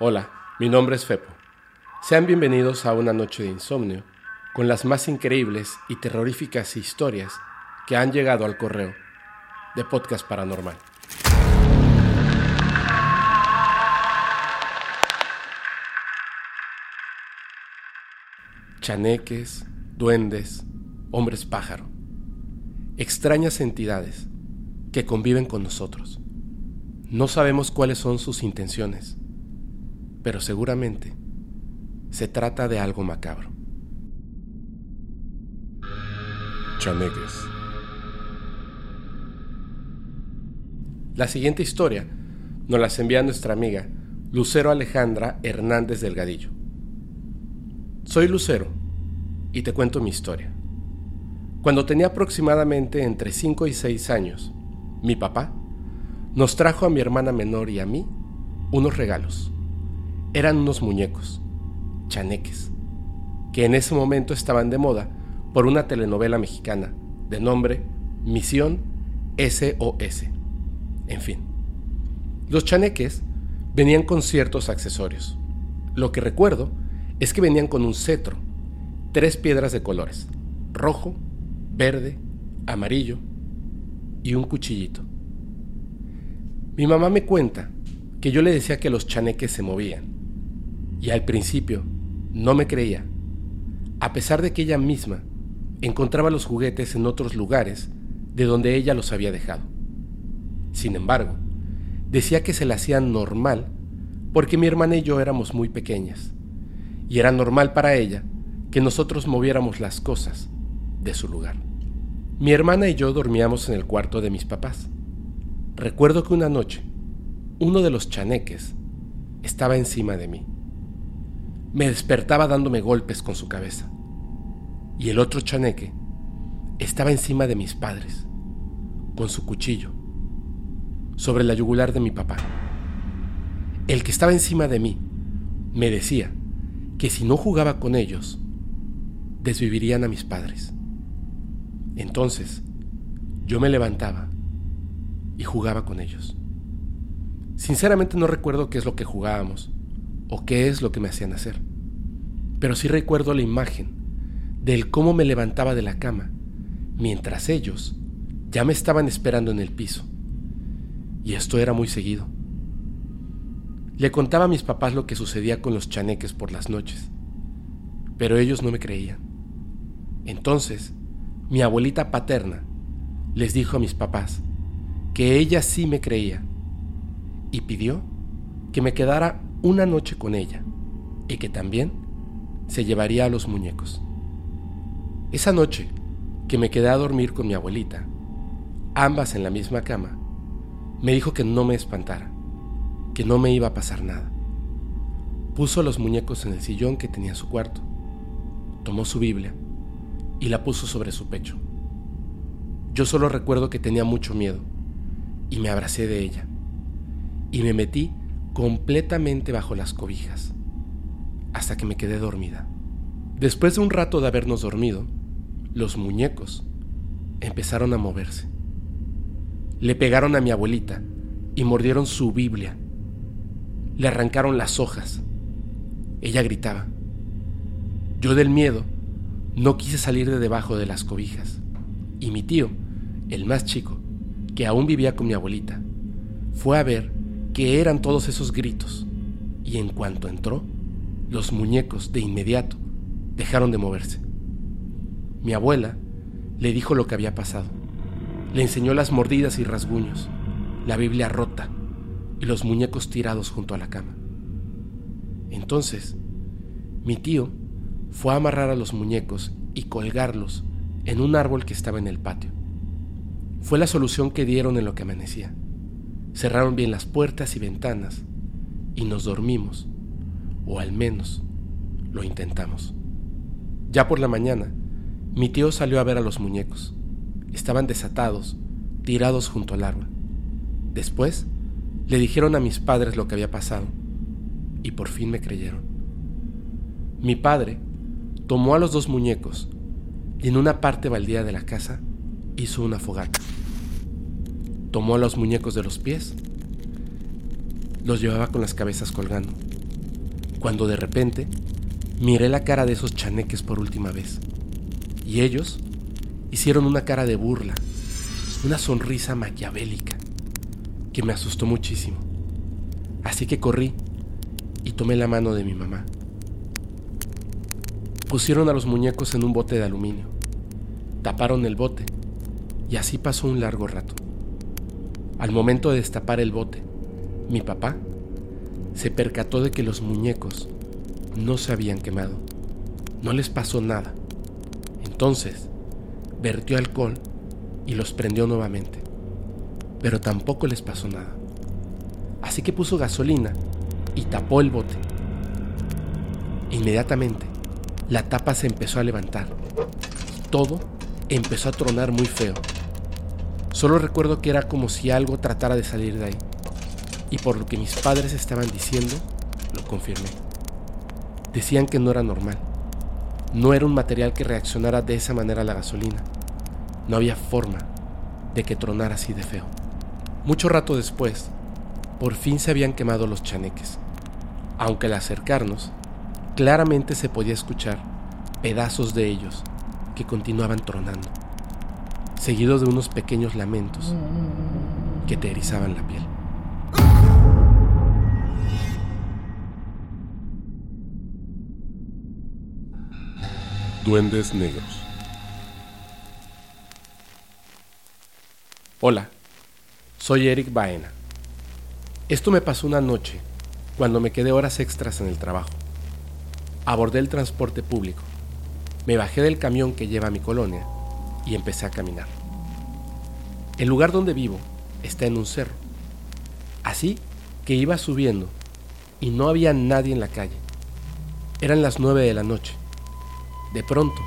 Hola, mi nombre es Fepo. Sean bienvenidos a una noche de insomnio con las más increíbles y terroríficas historias que han llegado al correo de Podcast Paranormal. Chaneques, duendes, hombres pájaro, extrañas entidades que conviven con nosotros. No sabemos cuáles son sus intenciones pero seguramente se trata de algo macabro. Chaneques. La siguiente historia nos la envía nuestra amiga Lucero Alejandra Hernández Delgadillo. Soy Lucero y te cuento mi historia. Cuando tenía aproximadamente entre 5 y 6 años, mi papá nos trajo a mi hermana menor y a mí unos regalos eran unos muñecos, chaneques, que en ese momento estaban de moda por una telenovela mexicana de nombre Misión SOS. En fin, los chaneques venían con ciertos accesorios. Lo que recuerdo es que venían con un cetro, tres piedras de colores, rojo, verde, amarillo y un cuchillito. Mi mamá me cuenta que yo le decía que los chaneques se movían y al principio no me creía, a pesar de que ella misma encontraba los juguetes en otros lugares de donde ella los había dejado. Sin embargo, decía que se le hacía normal porque mi hermana y yo éramos muy pequeñas, y era normal para ella que nosotros moviéramos las cosas de su lugar. Mi hermana y yo dormíamos en el cuarto de mis papás. Recuerdo que una noche, uno de los chaneques estaba encima de mí. Me despertaba dándome golpes con su cabeza. Y el otro chaneque estaba encima de mis padres, con su cuchillo, sobre la yugular de mi papá. El que estaba encima de mí me decía que si no jugaba con ellos, desvivirían a mis padres. Entonces, yo me levantaba y jugaba con ellos. Sinceramente no recuerdo qué es lo que jugábamos, o qué es lo que me hacían hacer. Pero sí recuerdo la imagen del cómo me levantaba de la cama, mientras ellos ya me estaban esperando en el piso. Y esto era muy seguido. Le contaba a mis papás lo que sucedía con los chaneques por las noches, pero ellos no me creían. Entonces, mi abuelita paterna les dijo a mis papás que ella sí me creía y pidió que me quedara una noche con ella y que también se llevaría a los muñecos. Esa noche que me quedé a dormir con mi abuelita, ambas en la misma cama, me dijo que no me espantara, que no me iba a pasar nada. Puso los muñecos en el sillón que tenía en su cuarto, tomó su Biblia y la puso sobre su pecho. Yo solo recuerdo que tenía mucho miedo y me abracé de ella y me metí completamente bajo las cobijas, hasta que me quedé dormida. Después de un rato de habernos dormido, los muñecos empezaron a moverse. Le pegaron a mi abuelita y mordieron su Biblia. Le arrancaron las hojas. Ella gritaba. Yo del miedo no quise salir de debajo de las cobijas. Y mi tío, el más chico, que aún vivía con mi abuelita, fue a ver que eran todos esos gritos, y en cuanto entró, los muñecos de inmediato dejaron de moverse. Mi abuela le dijo lo que había pasado. Le enseñó las mordidas y rasguños, la Biblia rota y los muñecos tirados junto a la cama. Entonces, mi tío fue a amarrar a los muñecos y colgarlos en un árbol que estaba en el patio. Fue la solución que dieron en lo que amanecía. Cerraron bien las puertas y ventanas y nos dormimos, o al menos lo intentamos. Ya por la mañana, mi tío salió a ver a los muñecos. Estaban desatados, tirados junto al árbol. Después, le dijeron a mis padres lo que había pasado y por fin me creyeron. Mi padre tomó a los dos muñecos y en una parte baldía de la casa hizo una fogata. Tomó a los muñecos de los pies, los llevaba con las cabezas colgando cuando de repente miré la cara de esos chaneques por última vez. Y ellos hicieron una cara de burla, una sonrisa maquiavélica, que me asustó muchísimo. Así que corrí y tomé la mano de mi mamá. Pusieron a los muñecos en un bote de aluminio, taparon el bote y así pasó un largo rato. Al momento de destapar el bote, mi papá se percató de que los muñecos no se habían quemado. No les pasó nada. Entonces, vertió alcohol y los prendió nuevamente. Pero tampoco les pasó nada. Así que puso gasolina y tapó el bote. Inmediatamente, la tapa se empezó a levantar. Todo empezó a tronar muy feo. Solo recuerdo que era como si algo tratara de salir de ahí. Y por lo que mis padres estaban diciendo, lo confirmé. Decían que no era normal. No era un material que reaccionara de esa manera a la gasolina. No había forma de que tronara así de feo. Mucho rato después, por fin se habían quemado los chaneques. Aunque al acercarnos, claramente se podía escuchar pedazos de ellos que continuaban tronando, seguidos de unos pequeños lamentos que te erizaban la piel. Duendes Negros. Hola, soy Eric Baena. Esto me pasó una noche cuando me quedé horas extras en el trabajo. Abordé el transporte público, me bajé del camión que lleva a mi colonia y empecé a caminar. El lugar donde vivo está en un cerro. Así que iba subiendo y no había nadie en la calle. Eran las nueve de la noche de pronto,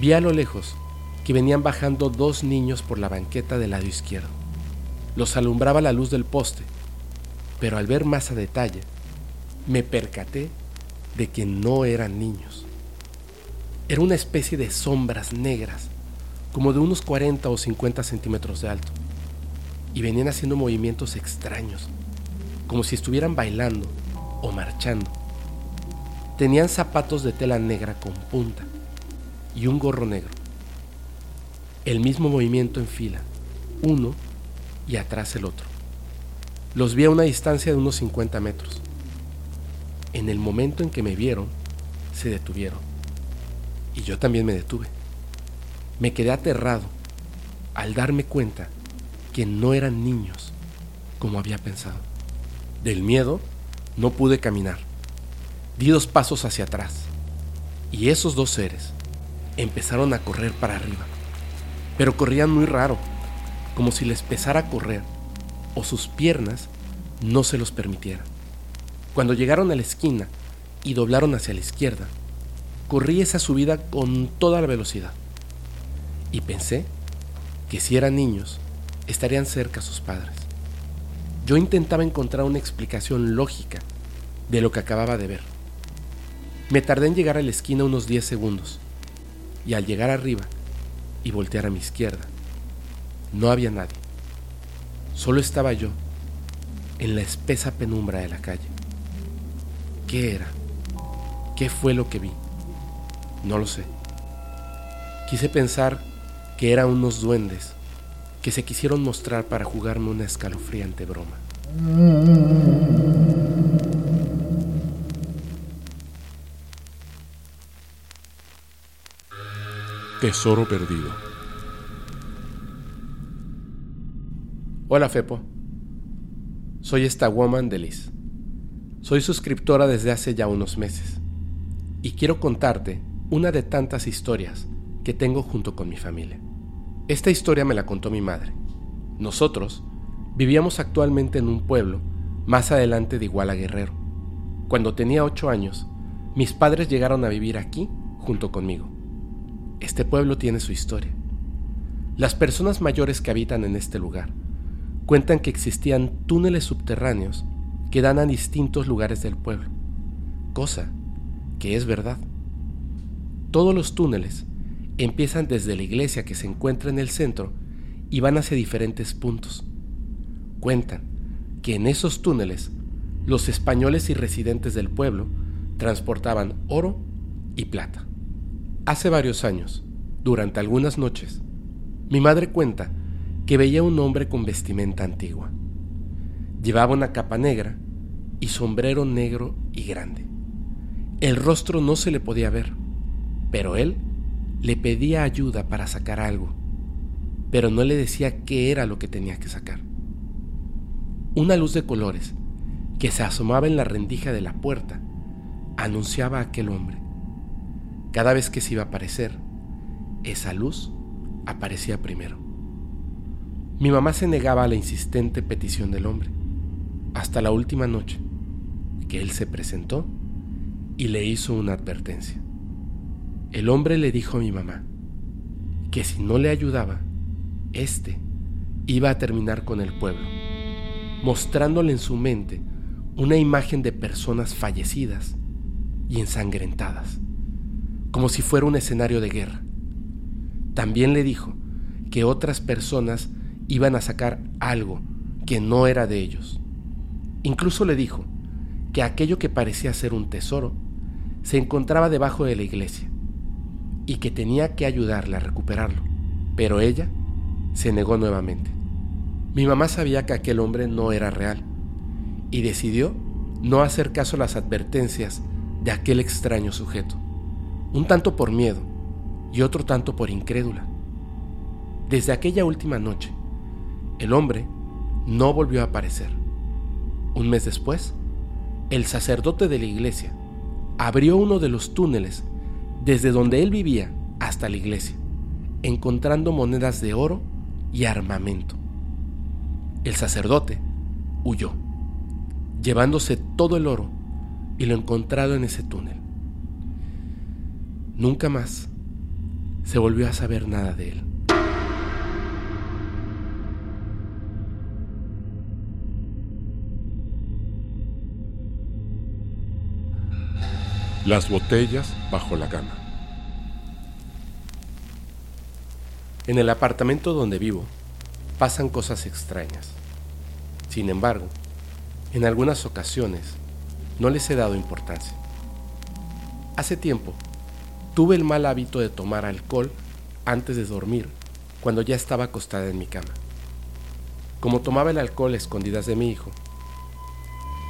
vi a lo lejos que venían bajando dos niños por la banqueta del lado izquierdo. Los alumbraba la luz del poste, pero al ver más a detalle, me percaté de que no eran niños. Era una especie de sombras negras, como de unos 40 o 50 centímetros de alto, y venían haciendo movimientos extraños, como si estuvieran bailando o marchando. Tenían zapatos de tela negra con punta y un gorro negro. El mismo movimiento en fila, uno y atrás el otro. Los vi a una distancia de unos 50 metros. En el momento en que me vieron, se detuvieron. Y yo también me detuve. Me quedé aterrado al darme cuenta que no eran niños como había pensado. Del miedo no pude caminar. Di dos pasos hacia atrás y esos dos seres empezaron a correr para arriba, pero corrían muy raro, como si les pesara correr o sus piernas no se los permitieran. Cuando llegaron a la esquina y doblaron hacia la izquierda, corrí esa subida con toda la velocidad y pensé que si eran niños estarían cerca sus padres. Yo intentaba encontrar una explicación lógica de lo que acababa de ver me tardé en llegar a la esquina unos 10 segundos y al llegar arriba y voltear a mi izquierda, no había nadie. Solo estaba yo en la espesa penumbra de la calle. ¿Qué era? ¿Qué fue lo que vi? No lo sé. Quise pensar que eran unos duendes que se quisieron mostrar para jugarme una escalofriante broma. Tesoro perdido. Hola Fepo. Soy esta woman de Liz. Soy suscriptora desde hace ya unos meses. Y quiero contarte una de tantas historias que tengo junto con mi familia. Esta historia me la contó mi madre. Nosotros vivíamos actualmente en un pueblo más adelante de Iguala Guerrero. Cuando tenía ocho años, mis padres llegaron a vivir aquí junto conmigo. Este pueblo tiene su historia. Las personas mayores que habitan en este lugar cuentan que existían túneles subterráneos que dan a distintos lugares del pueblo, cosa que es verdad. Todos los túneles empiezan desde la iglesia que se encuentra en el centro y van hacia diferentes puntos. Cuentan que en esos túneles los españoles y residentes del pueblo transportaban oro y plata. Hace varios años, durante algunas noches, mi madre cuenta que veía un hombre con vestimenta antigua. Llevaba una capa negra y sombrero negro y grande. El rostro no se le podía ver, pero él le pedía ayuda para sacar algo, pero no le decía qué era lo que tenía que sacar. Una luz de colores que se asomaba en la rendija de la puerta anunciaba a aquel hombre. Cada vez que se iba a aparecer, esa luz aparecía primero. Mi mamá se negaba a la insistente petición del hombre, hasta la última noche, que él se presentó y le hizo una advertencia. El hombre le dijo a mi mamá que si no le ayudaba, éste iba a terminar con el pueblo, mostrándole en su mente una imagen de personas fallecidas y ensangrentadas, como si fuera un escenario de guerra. También le dijo que otras personas iban a sacar algo que no era de ellos. Incluso le dijo que aquello que parecía ser un tesoro se encontraba debajo de la iglesia y que tenía que ayudarle a recuperarlo. Pero ella se negó nuevamente. Mi mamá sabía que aquel hombre no era real y decidió no hacer caso a las advertencias de aquel extraño sujeto, un tanto por miedo y otro tanto por incrédula. Desde aquella última noche, el hombre no volvió a aparecer. Un mes después, el sacerdote de la iglesia abrió uno de los túneles desde donde él vivía hasta la iglesia, encontrando monedas de oro y armamento. El sacerdote huyó, llevándose todo el oro y lo encontrado en ese túnel. Nunca más se volvió a saber nada de él. Las botellas bajo la cama. En el apartamento donde vivo pasan cosas extrañas. Sin embargo, en algunas ocasiones no les he dado importancia. Hace tiempo tuve el mal hábito de tomar alcohol antes de dormir cuando ya estaba acostada en mi cama. Como tomaba el alcohol a escondidas de mi hijo,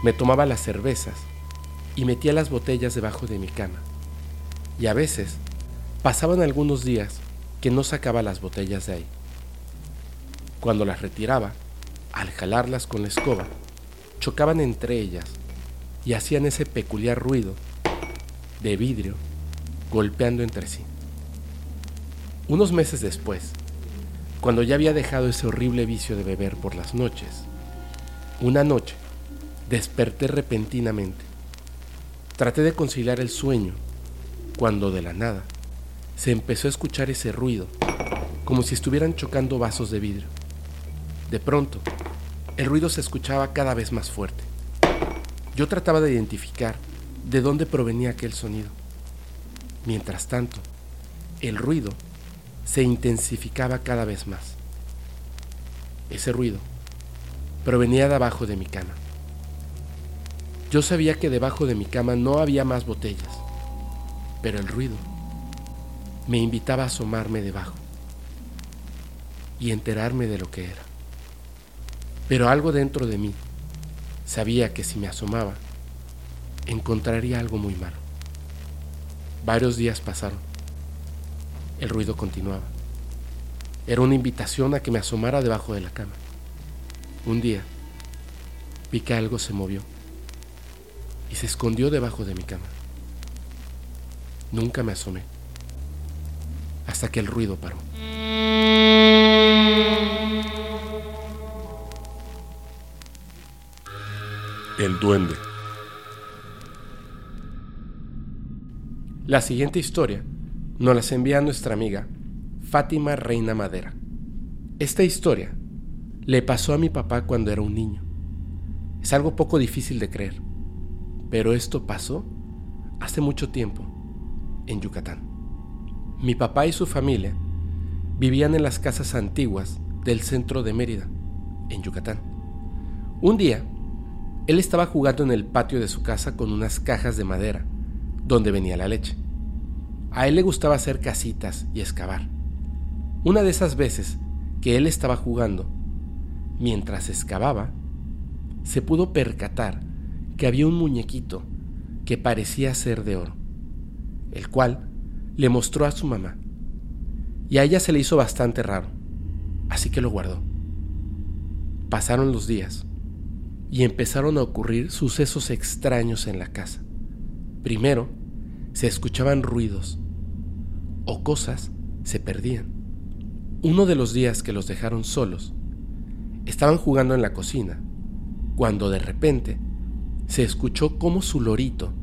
me tomaba las cervezas y metía las botellas debajo de mi cama. Y a veces pasaban algunos días que no sacaba las botellas de ahí. Cuando las retiraba, al jalarlas con la escoba, chocaban entre ellas y hacían ese peculiar ruido de vidrio golpeando entre sí. Unos meses después, cuando ya había dejado ese horrible vicio de beber por las noches, una noche desperté repentinamente Traté de conciliar el sueño cuando de la nada se empezó a escuchar ese ruido, como si estuvieran chocando vasos de vidrio. De pronto, el ruido se escuchaba cada vez más fuerte. Yo trataba de identificar de dónde provenía aquel sonido. Mientras tanto, el ruido se intensificaba cada vez más. Ese ruido provenía de abajo de mi cama. Yo sabía que debajo de mi cama no había más botellas, pero el ruido me invitaba a asomarme debajo y enterarme de lo que era. Pero algo dentro de mí sabía que si me asomaba, encontraría algo muy malo. Varios días pasaron. El ruido continuaba. Era una invitación a que me asomara debajo de la cama. Un día vi que algo se movió y se escondió debajo de mi cama. Nunca me asomé hasta que el ruido paró. El duende. La siguiente historia nos la envía nuestra amiga Fátima Reina Madera. Esta historia le pasó a mi papá cuando era un niño. Es algo poco difícil de creer pero esto pasó hace mucho tiempo en Yucatán. Mi papá y su familia vivían en las casas antiguas del centro de Mérida, en Yucatán. Un día, él estaba jugando en el patio de su casa con unas cajas de madera donde venía la leche. A él le gustaba hacer casitas y excavar. Una de esas veces que él estaba jugando, mientras excavaba, se pudo percatar que había un muñequito que parecía ser de oro, el cual le mostró a su mamá. Y a ella se le hizo bastante raro, así que lo guardó. Pasaron los días y empezaron a ocurrir sucesos extraños en la casa. Primero, se escuchaban ruidos o cosas se perdían. Uno de los días que los dejaron solos, estaban jugando en la cocina, cuando de repente se escuchó cómo su lorito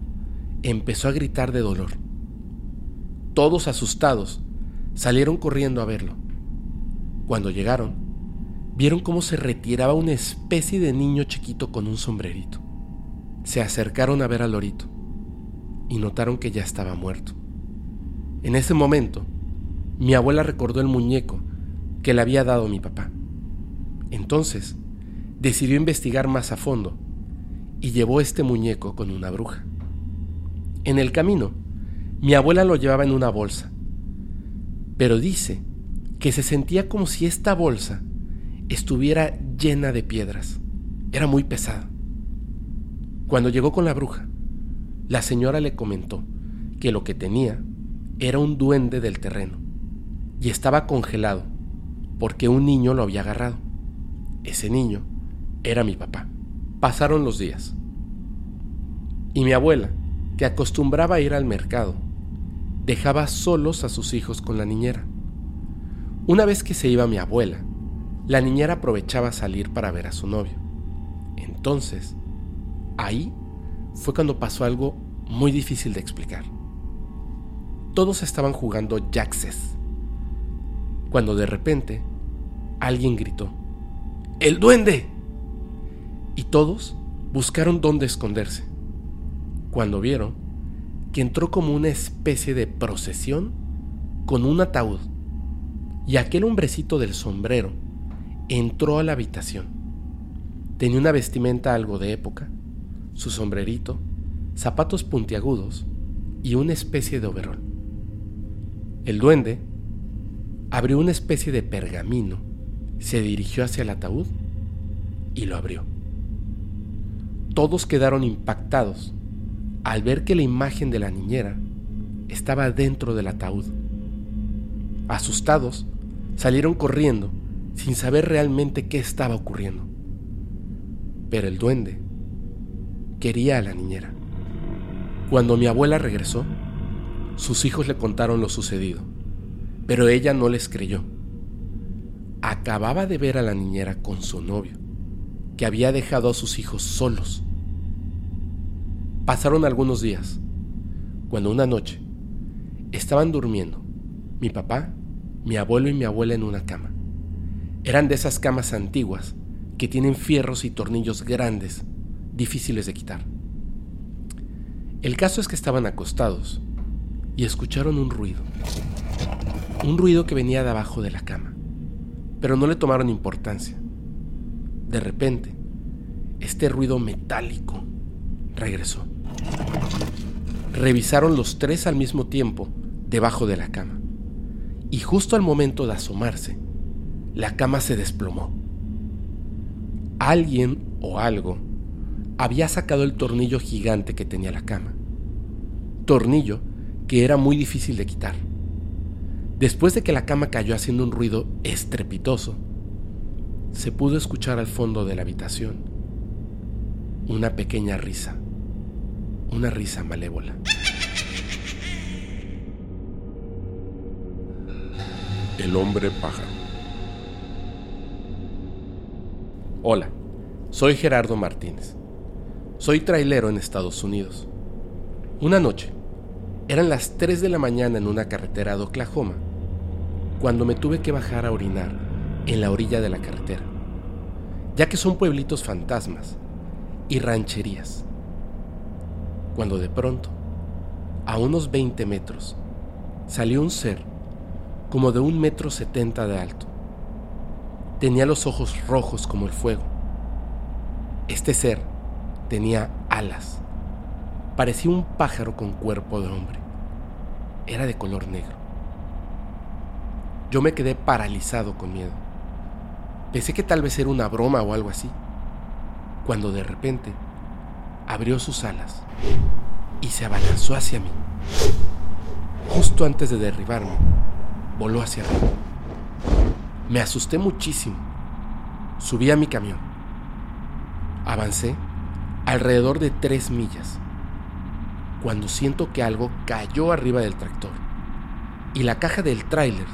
empezó a gritar de dolor. Todos asustados salieron corriendo a verlo. Cuando llegaron, vieron cómo se retiraba una especie de niño chiquito con un sombrerito. Se acercaron a ver al lorito y notaron que ya estaba muerto. En ese momento, mi abuela recordó el muñeco que le había dado mi papá. Entonces, decidió investigar más a fondo y llevó este muñeco con una bruja. En el camino, mi abuela lo llevaba en una bolsa, pero dice que se sentía como si esta bolsa estuviera llena de piedras. Era muy pesada. Cuando llegó con la bruja, la señora le comentó que lo que tenía era un duende del terreno y estaba congelado porque un niño lo había agarrado. Ese niño era mi papá. Pasaron los días. Y mi abuela, que acostumbraba a ir al mercado, dejaba solos a sus hijos con la niñera. Una vez que se iba mi abuela, la niñera aprovechaba salir para ver a su novio. Entonces, ahí fue cuando pasó algo muy difícil de explicar. Todos estaban jugando Jaxes, cuando de repente alguien gritó, ¡El duende! y todos buscaron dónde esconderse. Cuando vieron que entró como una especie de procesión con un ataúd y aquel hombrecito del sombrero entró a la habitación. Tenía una vestimenta algo de época, su sombrerito, zapatos puntiagudos y una especie de overol. El duende abrió una especie de pergamino, se dirigió hacia el ataúd y lo abrió. Todos quedaron impactados al ver que la imagen de la niñera estaba dentro del ataúd. Asustados, salieron corriendo sin saber realmente qué estaba ocurriendo. Pero el duende quería a la niñera. Cuando mi abuela regresó, sus hijos le contaron lo sucedido, pero ella no les creyó. Acababa de ver a la niñera con su novio que había dejado a sus hijos solos. Pasaron algunos días, cuando una noche estaban durmiendo mi papá, mi abuelo y mi abuela en una cama. Eran de esas camas antiguas que tienen fierros y tornillos grandes, difíciles de quitar. El caso es que estaban acostados y escucharon un ruido. Un ruido que venía de abajo de la cama, pero no le tomaron importancia. De repente, este ruido metálico regresó. Revisaron los tres al mismo tiempo debajo de la cama. Y justo al momento de asomarse, la cama se desplomó. Alguien o algo había sacado el tornillo gigante que tenía la cama. Tornillo que era muy difícil de quitar. Después de que la cama cayó haciendo un ruido estrepitoso, se pudo escuchar al fondo de la habitación una pequeña risa, una risa malévola. El hombre pájaro. Hola, soy Gerardo Martínez. Soy trailero en Estados Unidos. Una noche, eran las 3 de la mañana en una carretera de Oklahoma, cuando me tuve que bajar a orinar en la orilla de la carretera, ya que son pueblitos fantasmas y rancherías. Cuando de pronto, a unos 20 metros, salió un ser como de un metro setenta de alto. Tenía los ojos rojos como el fuego. Este ser tenía alas. apareció un pájaro con cuerpo de hombre. Era de color negro. Yo me quedé paralizado con miedo. Pensé que tal vez era una broma o algo así, cuando de repente abrió sus alas y se abalanzó hacia mí. Justo antes de derribarme, voló hacia arriba. Me asusté muchísimo. Subí a mi camión. Avancé alrededor de tres millas cuando siento que algo cayó arriba del tractor y la caja del tráiler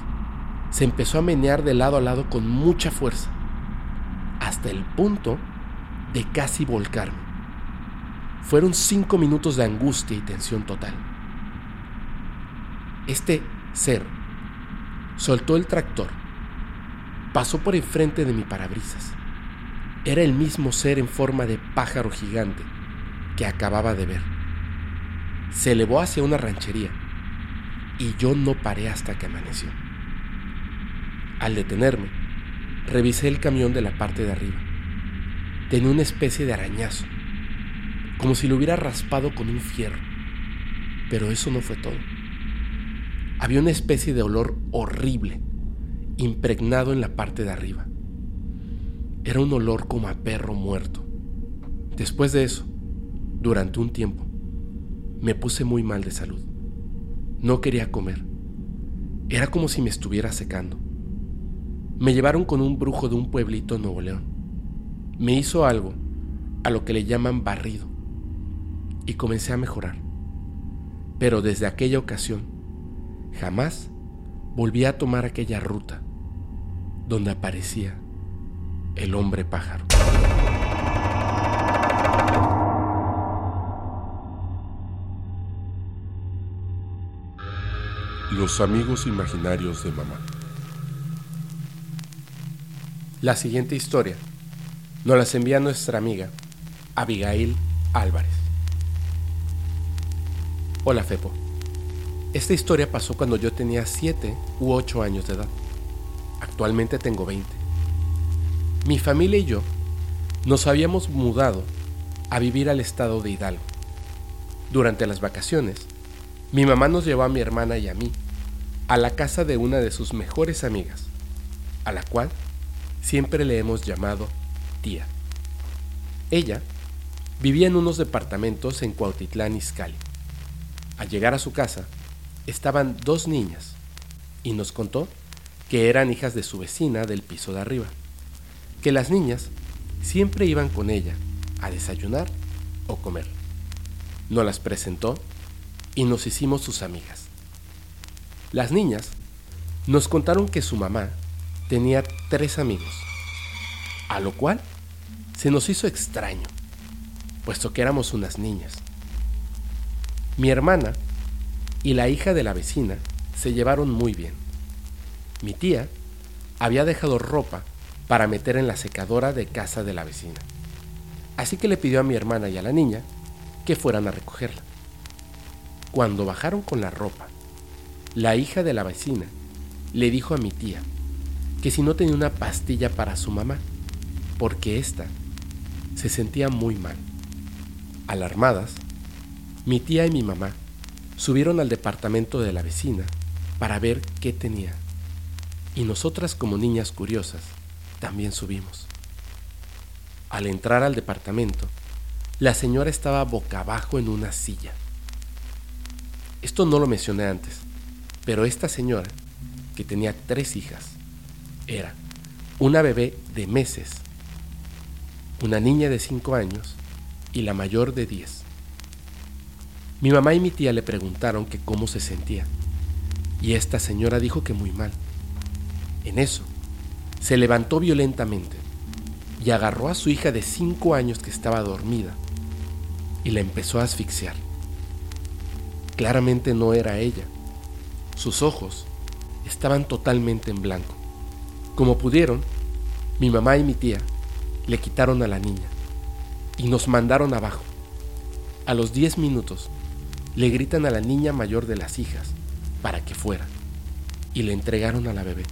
se empezó a menear de lado a lado con mucha fuerza, hasta el punto de casi volcarme. Fueron cinco minutos de angustia y tensión total. Este ser soltó el tractor, pasó por enfrente de mi parabrisas. Era el mismo ser en forma de pájaro gigante que acababa de ver. Se elevó hacia una ranchería y yo no paré hasta que amaneció. Al detenerme, revisé el camión de la parte de arriba. Tenía una especie de arañazo, como si lo hubiera raspado con un fierro. Pero eso no fue todo. Había una especie de olor horrible, impregnado en la parte de arriba. Era un olor como a perro muerto. Después de eso, durante un tiempo, me puse muy mal de salud. No quería comer. Era como si me estuviera secando. Me llevaron con un brujo de un pueblito en Nuevo León. Me hizo algo a lo que le llaman barrido y comencé a mejorar. Pero desde aquella ocasión, jamás volví a tomar aquella ruta donde aparecía el hombre pájaro. Los amigos imaginarios de mamá. La siguiente historia nos las envía nuestra amiga Abigail Álvarez. Hola Fepo. Esta historia pasó cuando yo tenía 7 u 8 años de edad. Actualmente tengo 20. Mi familia y yo nos habíamos mudado a vivir al estado de Hidalgo. Durante las vacaciones, mi mamá nos llevó a mi hermana y a mí a la casa de una de sus mejores amigas, a la cual siempre le hemos llamado tía. Ella vivía en unos departamentos en Cuautitlán, Izcalli. Al llegar a su casa, estaban dos niñas y nos contó que eran hijas de su vecina del piso de arriba, que las niñas siempre iban con ella a desayunar o comer. Nos las presentó y nos hicimos sus amigas. Las niñas nos contaron que su mamá tenía tres amigos, a lo cual se nos hizo extraño, puesto que éramos unas niñas. Mi hermana y la hija de la vecina se llevaron muy bien. Mi tía había dejado ropa para meter en la secadora de casa de la vecina, así que le pidió a mi hermana y a la niña que fueran a recogerla. Cuando bajaron con la ropa, la hija de la vecina le dijo a mi tía que si no tenía una pastilla para su mamá, porque ésta se sentía muy mal. Alarmadas, mi tía y mi mamá subieron al departamento de la vecina para ver qué tenía. Y nosotras como niñas curiosas también subimos. Al entrar al departamento, la señora estaba boca abajo en una silla. Esto no lo mencioné antes, pero esta señora, que tenía tres hijas, era una bebé de meses, una niña de 5 años y la mayor de 10. Mi mamá y mi tía le preguntaron que cómo se sentía y esta señora dijo que muy mal. En eso, se levantó violentamente y agarró a su hija de 5 años que estaba dormida y la empezó a asfixiar. Claramente no era ella. Sus ojos estaban totalmente en blanco. Como pudieron, mi mamá y mi tía le quitaron a la niña y nos mandaron abajo. A los 10 minutos le gritan a la niña mayor de las hijas para que fuera y le entregaron a la bebé.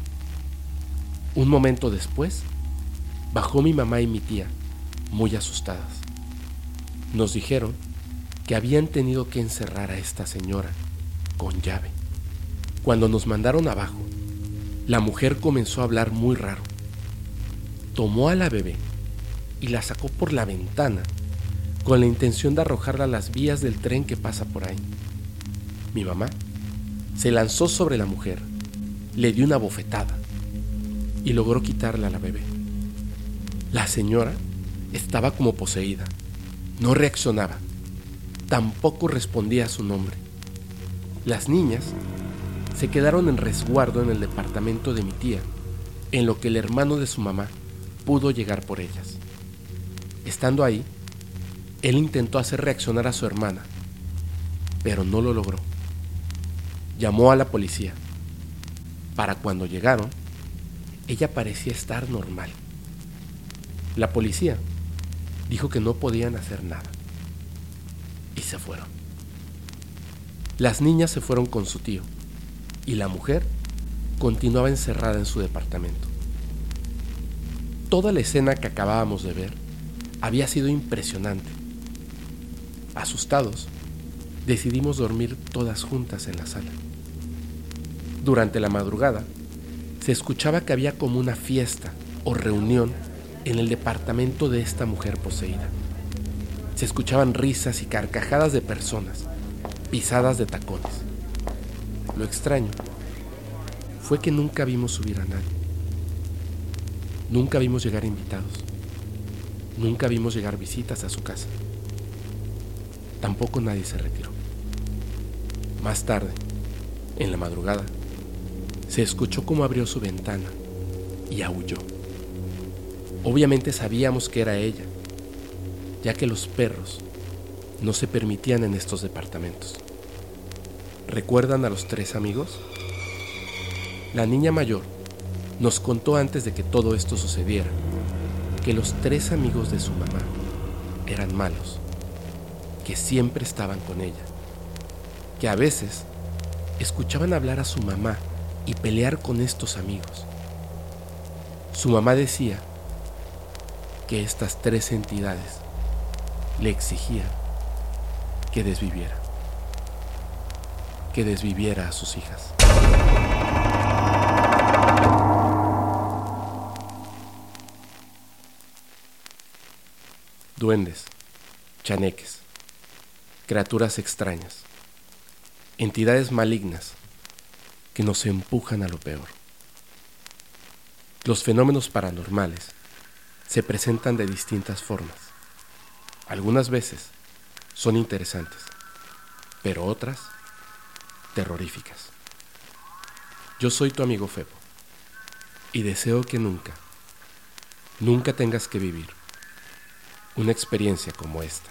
Un momento después, bajó mi mamá y mi tía, muy asustadas. Nos dijeron que habían tenido que encerrar a esta señora con llave. Cuando nos mandaron abajo, la mujer comenzó a hablar muy raro. Tomó a la bebé y la sacó por la ventana con la intención de arrojarla a las vías del tren que pasa por ahí. Mi mamá se lanzó sobre la mujer, le dio una bofetada y logró quitarle a la bebé. La señora estaba como poseída, no reaccionaba, tampoco respondía a su nombre. Las niñas se quedaron en resguardo en el departamento de mi tía, en lo que el hermano de su mamá pudo llegar por ellas. Estando ahí, él intentó hacer reaccionar a su hermana, pero no lo logró. Llamó a la policía. Para cuando llegaron, ella parecía estar normal. La policía dijo que no podían hacer nada. Y se fueron. Las niñas se fueron con su tío y la mujer continuaba encerrada en su departamento. Toda la escena que acabábamos de ver había sido impresionante. Asustados, decidimos dormir todas juntas en la sala. Durante la madrugada, se escuchaba que había como una fiesta o reunión en el departamento de esta mujer poseída. Se escuchaban risas y carcajadas de personas, pisadas de tacones. Lo extraño fue que nunca vimos subir a nadie. Nunca vimos llegar invitados. Nunca vimos llegar visitas a su casa. Tampoco nadie se retiró. Más tarde, en la madrugada, se escuchó cómo abrió su ventana y aulló. Obviamente sabíamos que era ella, ya que los perros no se permitían en estos departamentos. ¿Recuerdan a los tres amigos? La niña mayor nos contó antes de que todo esto sucediera que los tres amigos de su mamá eran malos, que siempre estaban con ella, que a veces escuchaban hablar a su mamá y pelear con estos amigos. Su mamá decía que estas tres entidades le exigían que desviviera, que desviviera a sus hijas. Duendes, chaneques, criaturas extrañas, entidades malignas que nos empujan a lo peor. Los fenómenos paranormales se presentan de distintas formas. Algunas veces son interesantes, pero otras terroríficas. Yo soy tu amigo Febo y deseo que nunca, nunca tengas que vivir una experiencia como esta.